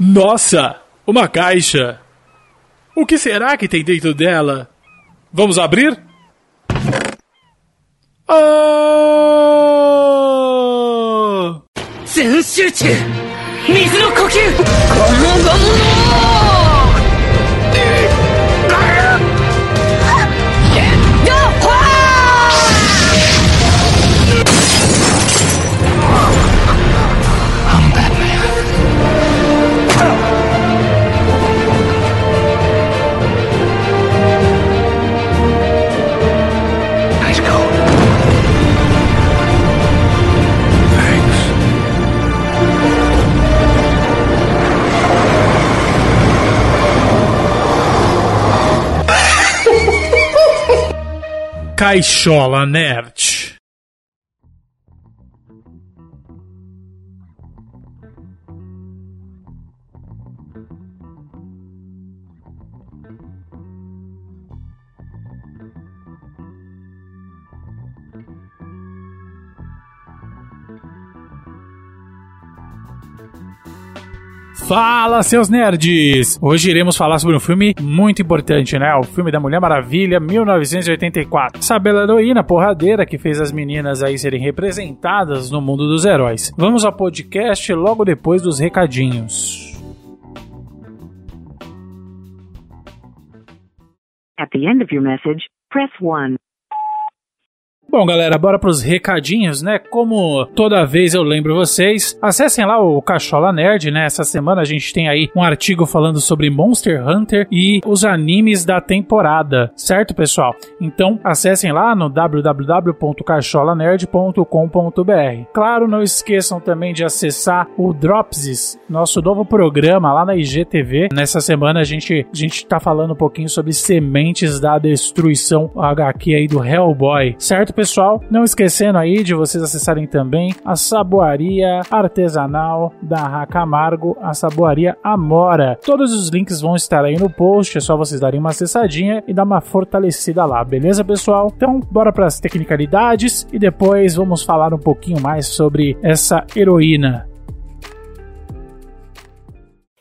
Nossa! Uma caixa! O que será que tem dentro dela? Vamos abrir? Ah! 全集中水の呼吸このがも Caixola Nerd. Fala, seus nerds! Hoje iremos falar sobre um filme muito importante, né? O filme da Mulher Maravilha, 1984. Essa bela heroína porradeira que fez as meninas aí serem representadas no mundo dos heróis. Vamos ao podcast logo depois dos recadinhos. At the end of your message, press 1. Bom, galera, bora pros recadinhos, né? Como toda vez eu lembro vocês, acessem lá o Cachola Nerd, né? Essa semana a gente tem aí um artigo falando sobre Monster Hunter e os animes da temporada, certo, pessoal? Então, acessem lá no www.cacholanerd.com.br. Claro, não esqueçam também de acessar o Dropsies, nosso novo programa lá na IGTV. Nessa semana a gente a gente tá falando um pouquinho sobre sementes da destruição HQ aí do Hellboy, certo, pessoal? Não esquecendo aí de vocês acessarem também a saboaria artesanal da Racamargo, a saboaria Amora. Todos os links vão estar aí no post, é só vocês darem uma acessadinha e dar uma fortalecida lá, beleza, pessoal? Então, bora para as tecnicalidades e depois vamos falar um pouquinho mais sobre essa heroína.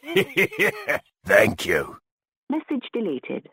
Thank you. Message deleted.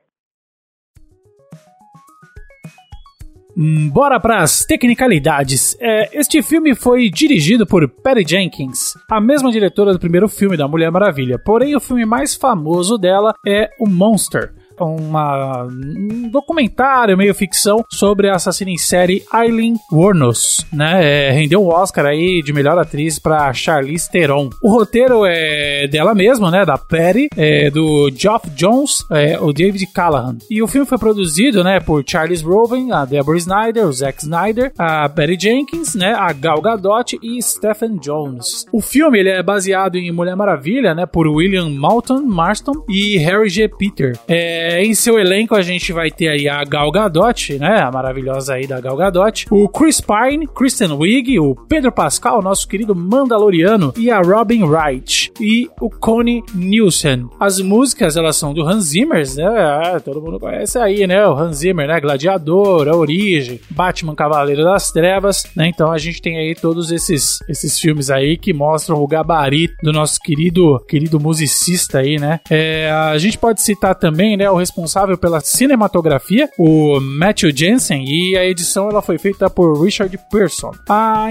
Bora para as tecnicalidades. É, este filme foi dirigido por Patty Jenkins, a mesma diretora do primeiro filme da Mulher Maravilha. Porém, o filme mais famoso dela é o Monster. Uma, um documentário meio ficção sobre a assassina em série Eileen Wuornos, né? É, rendeu um Oscar aí de melhor atriz para Charlize Theron. O roteiro é dela mesma, né? Da Patty, é, do Geoff Jones, é, o David Callahan. E o filme foi produzido, né? Por Charles Roven, a Deborah Snyder, o Zack Snyder, a Patty Jenkins, né? A Gal Gadot e Stephen Jones. O filme ele é baseado em Mulher Maravilha, né? Por William Moulton Marston e Harry G. Peter. É, em seu elenco a gente vai ter aí a Gal Gadot, né? A maravilhosa aí da Gal Gadot. O Chris Pine, Kristen Wiig, o Pedro Pascal, nosso querido Mandaloriano e a Robin Wright e o Connie Nielsen. As músicas elas são do Hans Zimmer, né? Ah, todo mundo conhece aí, né? O Hans Zimmer, né? Gladiador, A Origem, Batman Cavaleiro das Trevas, né? Então a gente tem aí todos esses esses filmes aí que mostram o gabarito do nosso querido querido musicista aí, né? É, a gente pode citar também, né? O responsável pela cinematografia, o Matthew Jensen, e a edição ela foi feita por Richard Pearson.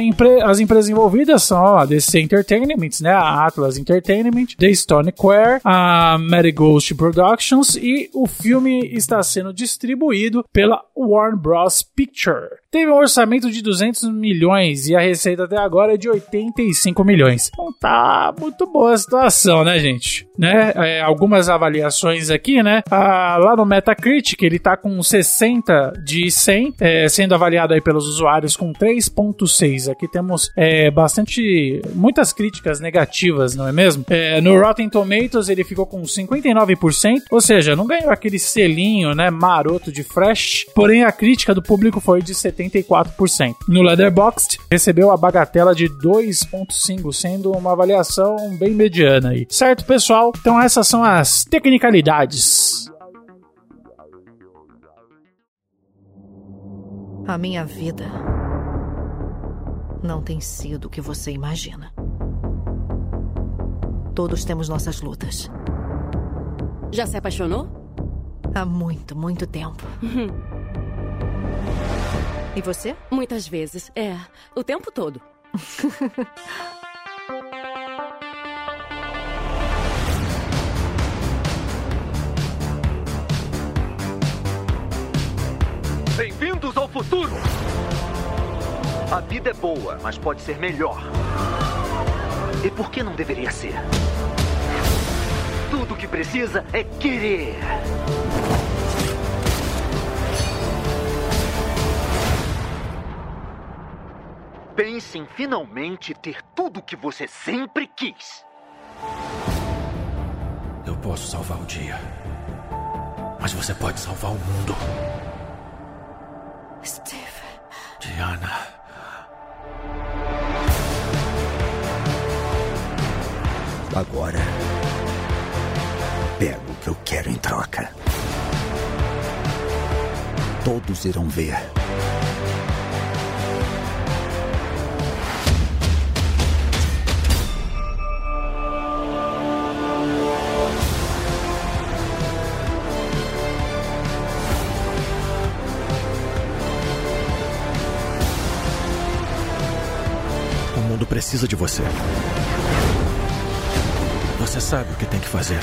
Empre as empresas envolvidas são a DC Entertainment, né, a Atlas Entertainment, The Stone Quare, a Marigold Productions e o filme está sendo distribuído pela Warner Bros. Picture. Teve um orçamento de 200 milhões e a receita até agora é de 85 milhões. Então tá muito boa a situação, né, gente? Né? É, algumas avaliações aqui, né? Ah, lá no Metacritic ele tá com 60 de 100, é, sendo avaliado aí pelos usuários com 3.6. Aqui temos é, bastante, muitas críticas negativas, não é mesmo? É, no Rotten Tomatoes ele ficou com 59%, ou seja, não ganhou aquele selinho, né, maroto de fresh, porém a crítica do público foi de 74%. No Letterboxd recebeu a bagatela de 2.5, sendo uma avaliação bem mediana aí. Certo, pessoal? Então essas são as tecnicalidades. A minha vida não tem sido o que você imagina. Todos temos nossas lutas. Já se apaixonou? Há muito, muito tempo. e você? Muitas vezes. É, o tempo todo. Bem-vindos ao futuro! A vida é boa, mas pode ser melhor. E por que não deveria ser? Tudo o que precisa é querer. Pense em finalmente ter tudo o que você sempre quis. Eu posso salvar o dia. Mas você pode salvar o mundo. Steve. Diana. Agora. Pego o que eu quero em troca. Todos irão ver. Mundo precisa de você. Você sabe o que tem que fazer.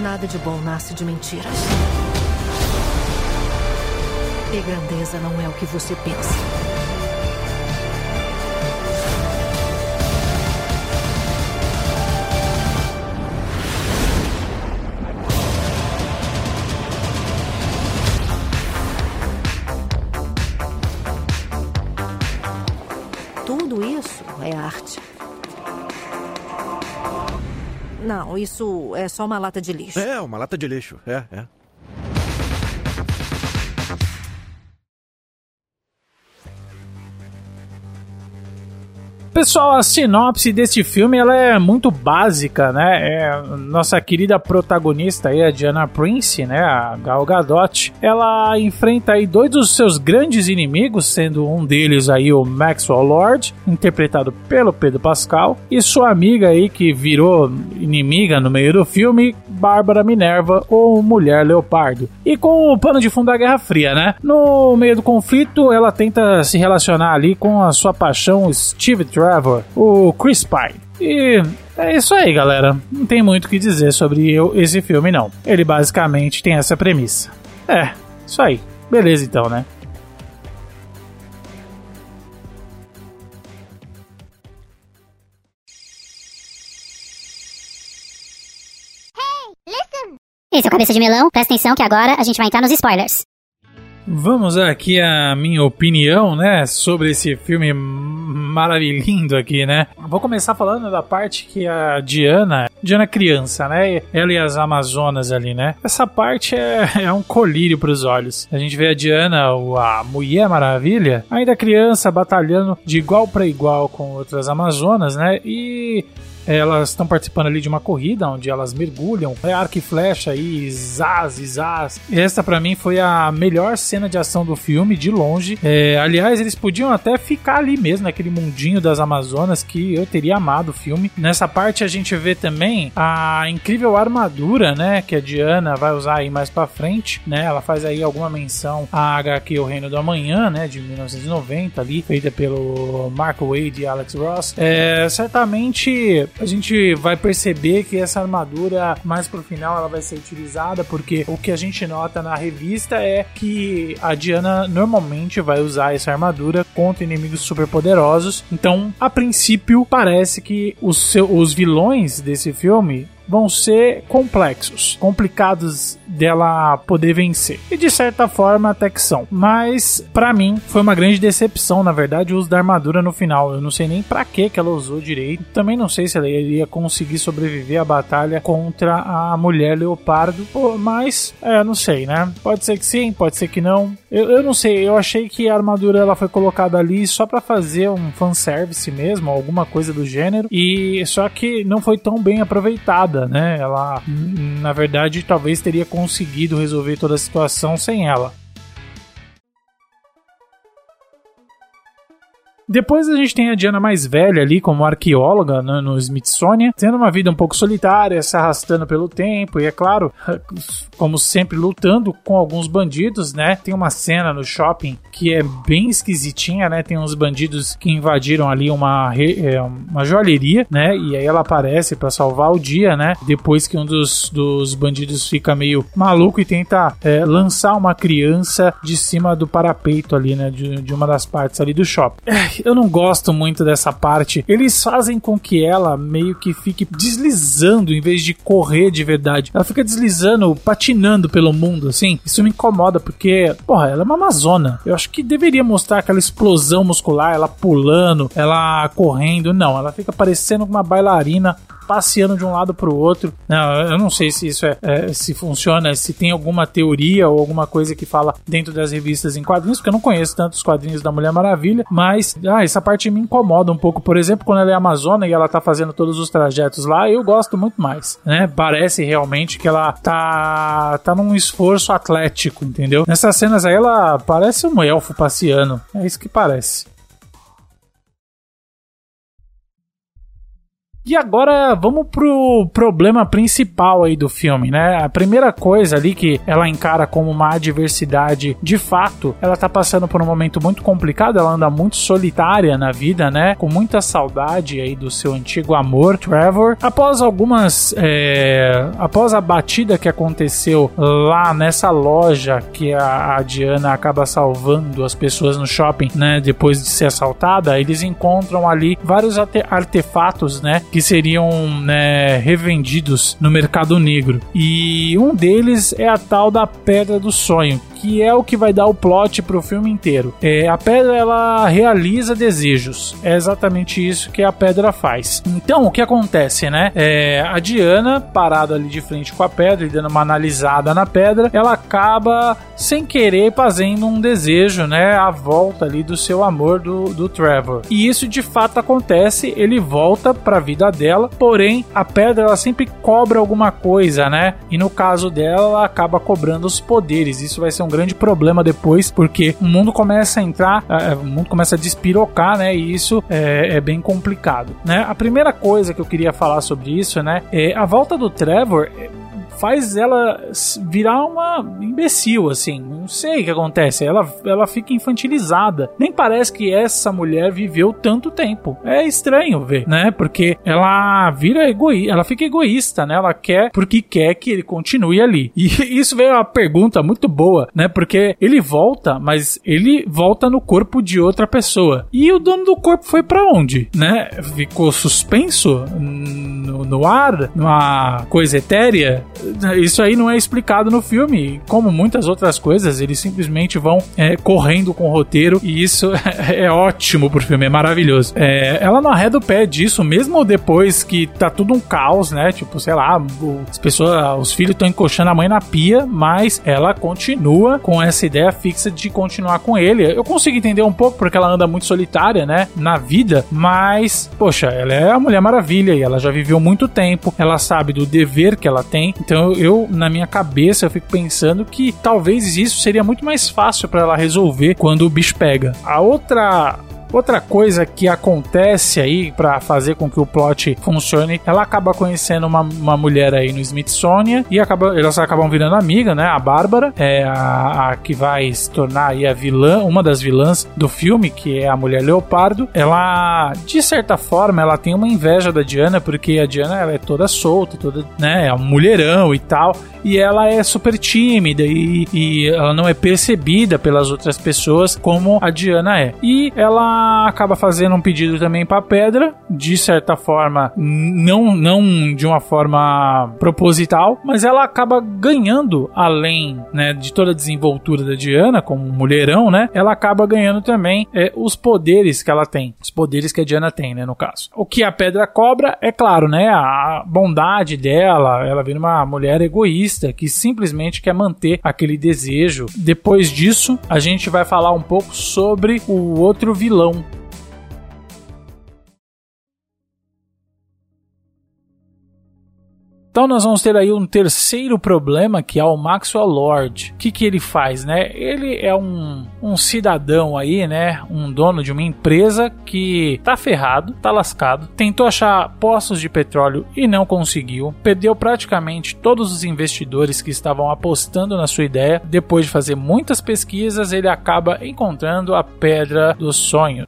Nada de bom nasce de mentiras. E grandeza não é o que você pensa. Não, isso é só uma lata de lixo. É, uma lata de lixo. É, é. Pessoal, a sinopse deste filme ela é muito básica, né? É, nossa querida protagonista aí, a Diana Prince, né? A Gal Gadot, ela enfrenta aí dois dos seus grandes inimigos, sendo um deles aí o Maxwell Lord, interpretado pelo Pedro Pascal, e sua amiga aí que virou inimiga no meio do filme, Bárbara Minerva ou Mulher Leopardo. E com o pano de fundo da Guerra Fria, né? No meio do conflito, ela tenta se relacionar ali com a sua paixão Steve Trevor, o Chris Pine. E é isso aí, galera. Não tem muito o que dizer sobre eu, esse filme, não. Ele basicamente tem essa premissa. É, isso aí. Beleza, então, né? Esse é o Cabeça de Melão, presta atenção que agora a gente vai entrar nos spoilers. Vamos aqui a minha opinião, né, sobre esse filme maravilhoso aqui, né? Vou começar falando da parte que a Diana, Diana criança, né, ela e as Amazonas ali, né? Essa parte é, é um colírio para os olhos. A gente vê a Diana, a Mulher Maravilha, ainda criança, batalhando de igual para igual com outras Amazonas, né? E elas estão participando ali de uma corrida onde elas mergulham, é arco e flecha e zaz, zaz. Essa pra mim foi a melhor cena de ação do filme, de longe. É, aliás, eles podiam até ficar ali mesmo, naquele mundinho das Amazonas, que eu teria amado o filme. Nessa parte a gente vê também a incrível armadura, né, que a Diana vai usar aí mais pra frente, né? Ela faz aí alguma menção à HQ O Reino do Amanhã, né, de 1990 ali, feita pelo Mark Wade e Alex Ross. É, certamente a gente vai perceber que essa armadura mais pro final ela vai ser utilizada porque o que a gente nota na revista é que a Diana normalmente vai usar essa armadura contra inimigos super poderosos. Então, a princípio, parece que os, os vilões desse filme vão ser complexos, complicados dela poder vencer. E de certa forma até que são. Mas pra mim foi uma grande decepção, na verdade, o uso da armadura no final. Eu não sei nem pra que ela usou direito. Também não sei se ela iria conseguir sobreviver à batalha contra a mulher leopardo. Mas é, não sei, né? Pode ser que sim, pode ser que não. Eu, eu não sei, eu achei que a armadura ela foi colocada ali só pra fazer um fanservice mesmo, alguma coisa do gênero. E só que não foi tão bem aproveitada, né? Ela, na verdade, talvez teria conseguido resolver toda a situação sem ela. Depois a gente tem a Diana mais velha ali, como arqueóloga né, no Smithsonian, tendo uma vida um pouco solitária, se arrastando pelo tempo, e é claro, como sempre, lutando com alguns bandidos, né? Tem uma cena no shopping que é bem esquisitinha, né? Tem uns bandidos que invadiram ali uma, é, uma joalheria, né? E aí ela aparece para salvar o dia, né? Depois que um dos, dos bandidos fica meio maluco e tenta é, lançar uma criança de cima do parapeito ali, né? De, de uma das partes ali do shopping. É, eu não gosto muito dessa parte. Eles fazem com que ela meio que fique deslizando em vez de correr de verdade. Ela fica deslizando, patinando pelo mundo, assim. Isso me incomoda porque, porra, ela é uma amazona. Eu acho que deveria mostrar aquela explosão muscular, ela pulando, ela correndo. Não, ela fica parecendo uma bailarina passeando de um lado para o outro. Eu não sei se isso é, é, se funciona, se tem alguma teoria ou alguma coisa que fala dentro das revistas em quadrinhos, porque eu não conheço tantos quadrinhos da Mulher Maravilha, mas ah, essa parte me incomoda um pouco. Por exemplo, quando ela é amazona e ela tá fazendo todos os trajetos lá, eu gosto muito mais, né? Parece realmente que ela tá tá num esforço atlético, entendeu? Nessas cenas aí ela parece um elfo passeando. É isso que parece. E agora vamos pro problema principal aí do filme, né? A primeira coisa ali que ela encara como uma adversidade de fato, ela tá passando por um momento muito complicado, ela anda muito solitária na vida, né? Com muita saudade aí do seu antigo amor, Trevor. Após algumas. É... Após a batida que aconteceu lá nessa loja que a, a Diana acaba salvando as pessoas no shopping, né? Depois de ser assaltada, eles encontram ali vários artefatos, né? Que seriam né, revendidos no mercado negro. E um deles é a tal da Pedra do Sonho, que é o que vai dar o plot pro filme inteiro. É, a pedra ela realiza desejos. É exatamente isso que a pedra faz. Então, o que acontece, né? É, a Diana, parada ali de frente com a pedra e dando uma analisada na pedra, ela acaba sem querer fazendo um desejo, né? A volta ali do seu amor do, do Trevor. E isso de fato acontece, ele volta para a vida dela, porém a pedra ela sempre cobra alguma coisa, né? E no caso dela, ela acaba cobrando os poderes. Isso vai ser um grande problema depois, porque o mundo começa a entrar, o mundo começa a despirocar, né? E isso é, é, bem complicado, né? A primeira coisa que eu queria falar sobre isso, né? É a volta do Trevor faz ela virar uma imbecil, assim. Não sei o que acontece. Ela, ela fica infantilizada. Nem parece que essa mulher viveu tanto tempo. É estranho ver, né? Porque ela vira egoísta, ela fica egoísta, né? Ela quer porque quer que ele continue ali. E isso veio uma pergunta muito boa, né? Porque ele volta, mas ele volta no corpo de outra pessoa. E o dono do corpo foi para onde, né? Ficou suspenso no, no ar, numa coisa etérea isso aí não é explicado no filme. Como muitas outras coisas, eles simplesmente vão é, correndo com o roteiro e isso é ótimo pro filme, é maravilhoso. É, ela não arreda o pé disso, mesmo depois que tá tudo um caos, né? Tipo, sei lá, as pessoas, os filhos estão encoxando a mãe na pia, mas ela continua com essa ideia fixa de continuar com ele. Eu consigo entender um pouco porque ela anda muito solitária, né? Na vida, mas, poxa, ela é a Mulher Maravilha e ela já viveu muito tempo, ela sabe do dever que ela tem, então então eu, na minha cabeça, eu fico pensando que talvez isso seria muito mais fácil para ela resolver quando o bicho pega. A outra Outra coisa que acontece aí para fazer com que o plot funcione, ela acaba conhecendo uma, uma mulher aí no Smithsonian e acaba, elas acabam virando amiga, né? A Bárbara é a, a, que vai se tornar aí a vilã, uma das vilãs do filme, que é a mulher Leopardo. Ela, de certa forma, ela tem uma inveja da Diana, porque a Diana ela é toda solta, toda, né? É um mulherão e tal e ela é super tímida e, e ela não é percebida pelas outras pessoas como a Diana é. E ela acaba fazendo um pedido também para Pedra, de certa forma, não, não de uma forma proposital, mas ela acaba ganhando além né, de toda a desenvoltura da Diana, como mulherão, né? Ela acaba ganhando também é, os poderes que ela tem, os poderes que a Diana tem, né? No caso. O que a Pedra cobra é claro, né? A bondade dela, ela vira uma mulher egoísta que simplesmente quer manter aquele desejo. Depois disso, a gente vai falar um pouco sobre o outro vilão không Então nós vamos ter aí um terceiro problema que é o Maxwell Lord. O que, que ele faz, né? Ele é um, um cidadão aí, né? Um dono de uma empresa que tá ferrado, tá lascado, tentou achar poços de petróleo e não conseguiu, perdeu praticamente todos os investidores que estavam apostando na sua ideia. Depois de fazer muitas pesquisas, ele acaba encontrando a pedra do sonho.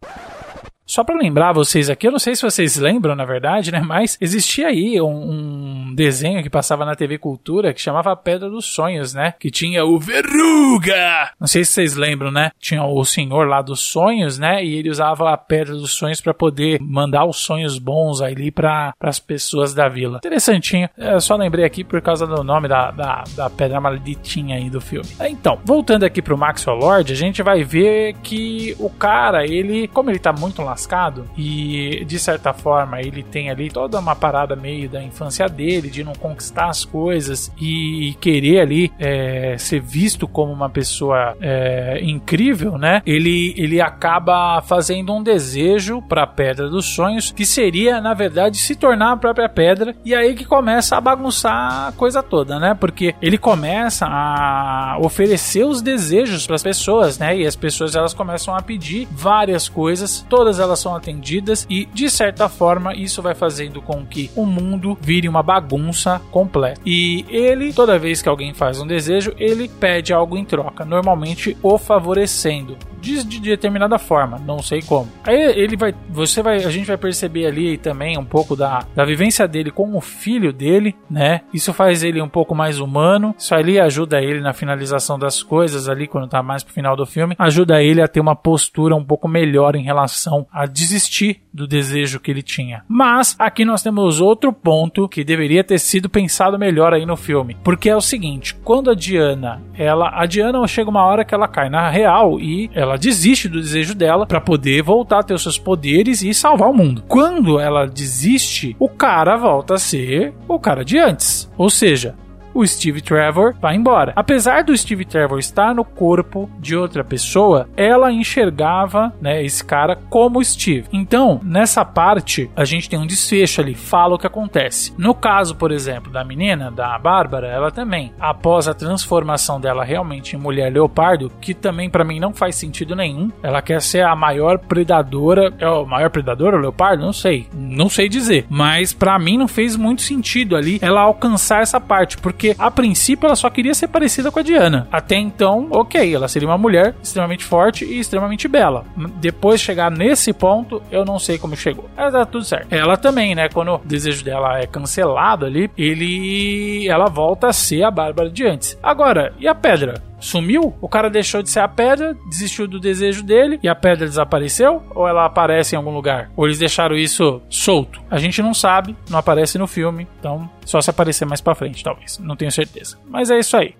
Só para lembrar vocês aqui, eu não sei se vocês lembram, na verdade, né? Mas existia aí um, um, desenho que passava na TV Cultura que chamava Pedra dos Sonhos, né? Que tinha o Verruga! Não sei se vocês lembram, né? Tinha o senhor lá dos sonhos, né? E ele usava a Pedra dos Sonhos para poder mandar os sonhos bons ali para as pessoas da vila. Interessantinho. Eu só lembrei aqui por causa do nome da, da, da pedra malditinha aí do filme. Então, voltando aqui pro Maxwell Lord, a gente vai ver que o cara, ele, como ele tá muito lá lascado e de certa forma ele tem ali toda uma parada meio da infância dele de não conquistar as coisas e querer ali é, ser visto como uma pessoa é, incrível, né? Ele, ele acaba fazendo um desejo para a Pedra dos Sonhos que seria na verdade se tornar a própria pedra e aí que começa a bagunçar a coisa toda, né? Porque ele começa a oferecer os desejos para as pessoas, né? E as pessoas elas começam a pedir várias coisas, todas elas elas são atendidas e, de certa forma, isso vai fazendo com que o mundo vire uma bagunça completa. E ele, toda vez que alguém faz um desejo, ele pede algo em troca, normalmente o favorecendo de, de, determinada forma, não sei como. Aí ele vai, você vai, a gente vai perceber ali também um pouco da, da vivência dele com o filho dele, né? Isso faz ele um pouco mais humano. Isso ali ajuda ele na finalização das coisas ali quando tá mais pro final do filme, ajuda ele a ter uma postura um pouco melhor em relação a desistir do desejo que ele tinha. Mas aqui nós temos outro ponto que deveria ter sido pensado melhor aí no filme, porque é o seguinte, quando a Diana, ela, a Diana chega uma hora que ela cai na real e ela ela desiste do desejo dela para poder voltar a ter os seus poderes e salvar o mundo. Quando ela desiste, o cara volta a ser o cara de antes. Ou seja, o Steve Trevor vai embora. Apesar do Steve Trevor estar no corpo de outra pessoa, ela enxergava, né, esse cara como Steve. Então, nessa parte, a gente tem um desfecho ali, fala o que acontece. No caso, por exemplo, da menina, da Bárbara, ela também, após a transformação dela realmente em mulher leopardo, que também para mim não faz sentido nenhum, ela quer ser a maior predadora, é o maior predador, o leopardo? Não sei, não sei dizer, mas para mim não fez muito sentido ali ela alcançar essa parte, porque porque a princípio ela só queria ser parecida com a Diana. Até então, ok, ela seria uma mulher extremamente forte e extremamente bela. Depois de chegar nesse ponto, eu não sei como chegou. Mas tá tudo certo. Ela também, né? Quando o desejo dela é cancelado ali, ele. ela volta a ser a Bárbara de antes. Agora, e a pedra? Sumiu? O cara deixou de ser a pedra, desistiu do desejo dele e a pedra desapareceu? Ou ela aparece em algum lugar? Ou eles deixaram isso solto? A gente não sabe, não aparece no filme, então só se aparecer mais pra frente, talvez. Não tenho certeza. Mas é isso aí.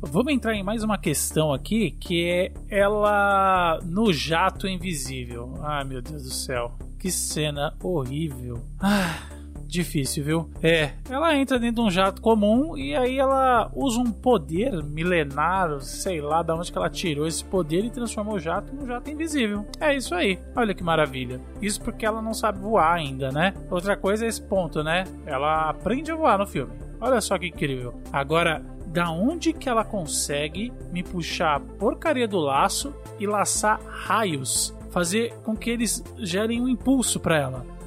Vamos entrar em mais uma questão aqui, que é ela no jato invisível. Ai, meu Deus do céu. Que cena horrível. Ah, difícil, viu? É, ela entra dentro de um jato comum e aí ela usa um poder milenar, sei lá de onde que ela tirou esse poder e transformou o jato num jato invisível. É isso aí. Olha que maravilha. Isso porque ela não sabe voar ainda, né? Outra coisa é esse ponto, né? Ela aprende a voar no filme. Olha só que incrível. Agora, da onde que ela consegue me puxar a porcaria do laço e laçar raios, fazer com que eles gerem um impulso para ela.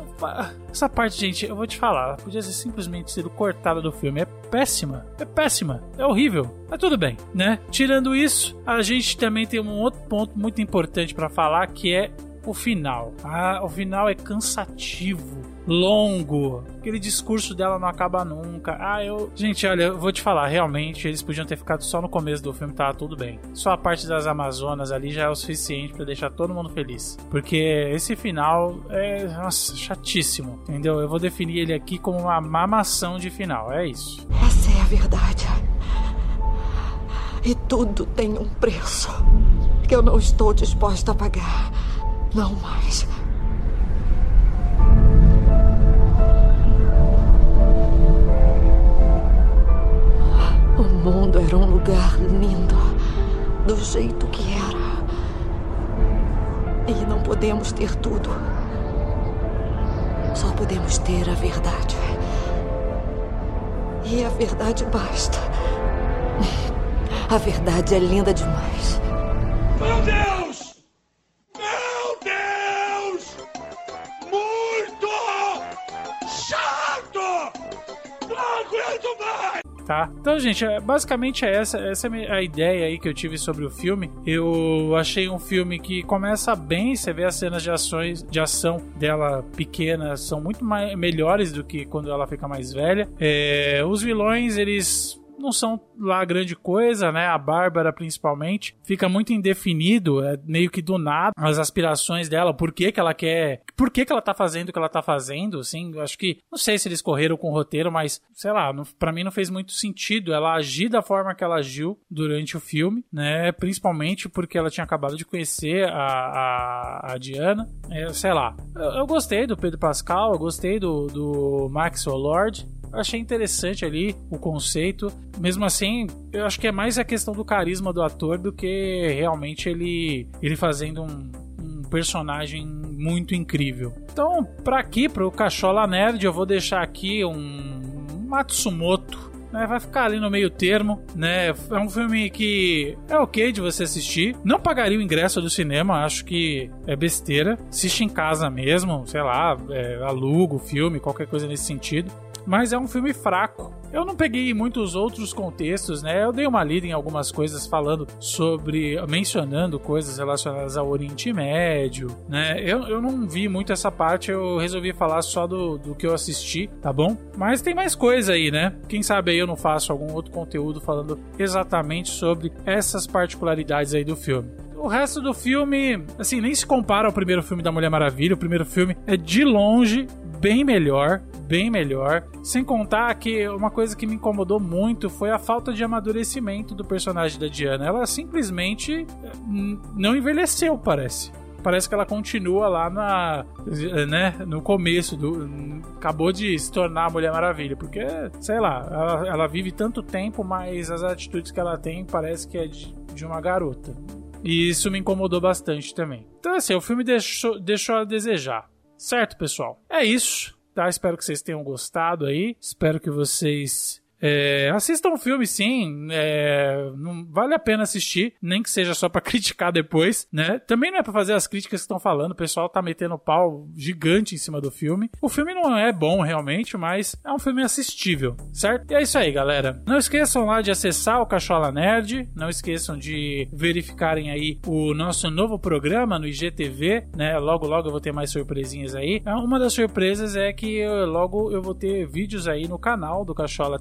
Essa parte, gente, eu vou te falar, podia ser simplesmente sido cortada do filme. É péssima, é péssima, é horrível. Mas tudo bem, né? Tirando isso, a gente também tem um outro ponto muito importante para falar que é o final. Ah, o final é cansativo longo. Aquele discurso dela não acaba nunca. Ah, eu. Gente, olha, eu vou te falar, realmente eles podiam ter ficado só no começo do filme, tava tudo bem. Só a parte das Amazonas ali já é o suficiente para deixar todo mundo feliz. Porque esse final é, nossa, chatíssimo, entendeu? Eu vou definir ele aqui como uma mamação de final, é isso. Essa é a verdade. E tudo tem um preço que eu não estou disposta a pagar. Não mais. O mundo era um lugar lindo, do jeito que era. E não podemos ter tudo. Só podemos ter a verdade. E a verdade basta. A verdade é linda demais. Meu Deus! Então, gente, é- basicamente é essa, essa é a ideia aí que eu tive sobre o filme. Eu achei um filme que começa bem, você vê as cenas de ações, de ação dela pequenas são muito mais, melhores do que quando ela fica mais velha. É, os vilões, eles não são lá grande coisa, né? A Bárbara, principalmente, fica muito indefinido, é meio que do nada, as aspirações dela, por que que ela quer, por que que ela tá fazendo o que ela tá fazendo, assim, acho que, não sei se eles correram com o roteiro, mas, sei lá, não, pra mim não fez muito sentido ela agir da forma que ela agiu durante o filme, né? Principalmente porque ela tinha acabado de conhecer a, a, a Diana, é, sei lá. Eu, eu gostei do Pedro Pascal, eu gostei do, do Maxwell Lord, achei interessante ali o conceito. Mesmo assim, eu acho que é mais a questão do carisma do ator do que realmente ele, ele fazendo um, um personagem muito incrível. Então, para aqui, pro Cachola Nerd, eu vou deixar aqui um Matsumoto. Né, vai ficar ali no meio termo, né? É um filme que é ok de você assistir. Não pagaria o ingresso do cinema, acho que é besteira. Assiste em casa mesmo, sei lá, é, aluga o filme, qualquer coisa nesse sentido mas é um filme fraco. Eu não peguei muitos outros contextos, né? Eu dei uma lida em algumas coisas falando sobre, mencionando coisas relacionadas ao Oriente Médio, né? Eu, eu não vi muito essa parte, eu resolvi falar só do, do que eu assisti, tá bom? Mas tem mais coisa aí, né? Quem sabe aí eu não faço algum outro conteúdo falando exatamente sobre essas particularidades aí do filme. O resto do filme, assim, nem se compara ao primeiro filme da Mulher Maravilha. O primeiro filme é de longe bem melhor, bem melhor. Sem contar que uma coisa que me incomodou muito foi a falta de amadurecimento do personagem da Diana. Ela simplesmente hum, não envelheceu, parece. Parece que ela continua lá na, né, no começo do, acabou de se tornar a Mulher Maravilha, porque sei lá, ela, ela vive tanto tempo, mas as atitudes que ela tem parece que é de, de uma garota. E isso me incomodou bastante também. Então, assim, o filme deixou, deixou a desejar. Certo, pessoal? É isso. Tá? Espero que vocês tenham gostado aí. Espero que vocês é, assistam o filme, sim. É, não vale a pena assistir, nem que seja só para criticar depois, né? Também não é para fazer as críticas que estão falando. O pessoal tá metendo pau gigante em cima do filme. O filme não é bom realmente, mas é um filme assistível, certo? E é isso aí, galera. Não esqueçam lá de acessar o Cachola Nerd. Não esqueçam de verificarem aí o nosso novo programa no IGTV, né? Logo, logo eu vou ter mais surpresinhas aí. Uma das surpresas é que logo eu vou ter vídeos aí no canal do Cachola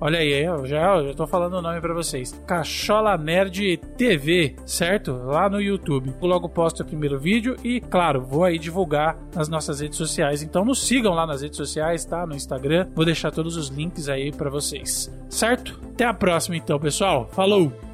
Olha aí, eu já, eu já tô falando o nome para vocês. Cachola Nerd TV, certo? Lá no YouTube. Eu logo posto o primeiro vídeo e, claro, vou aí divulgar nas nossas redes sociais. Então nos sigam lá nas redes sociais, tá? No Instagram. Vou deixar todos os links aí para vocês. Certo? Até a próxima então, pessoal. Falou!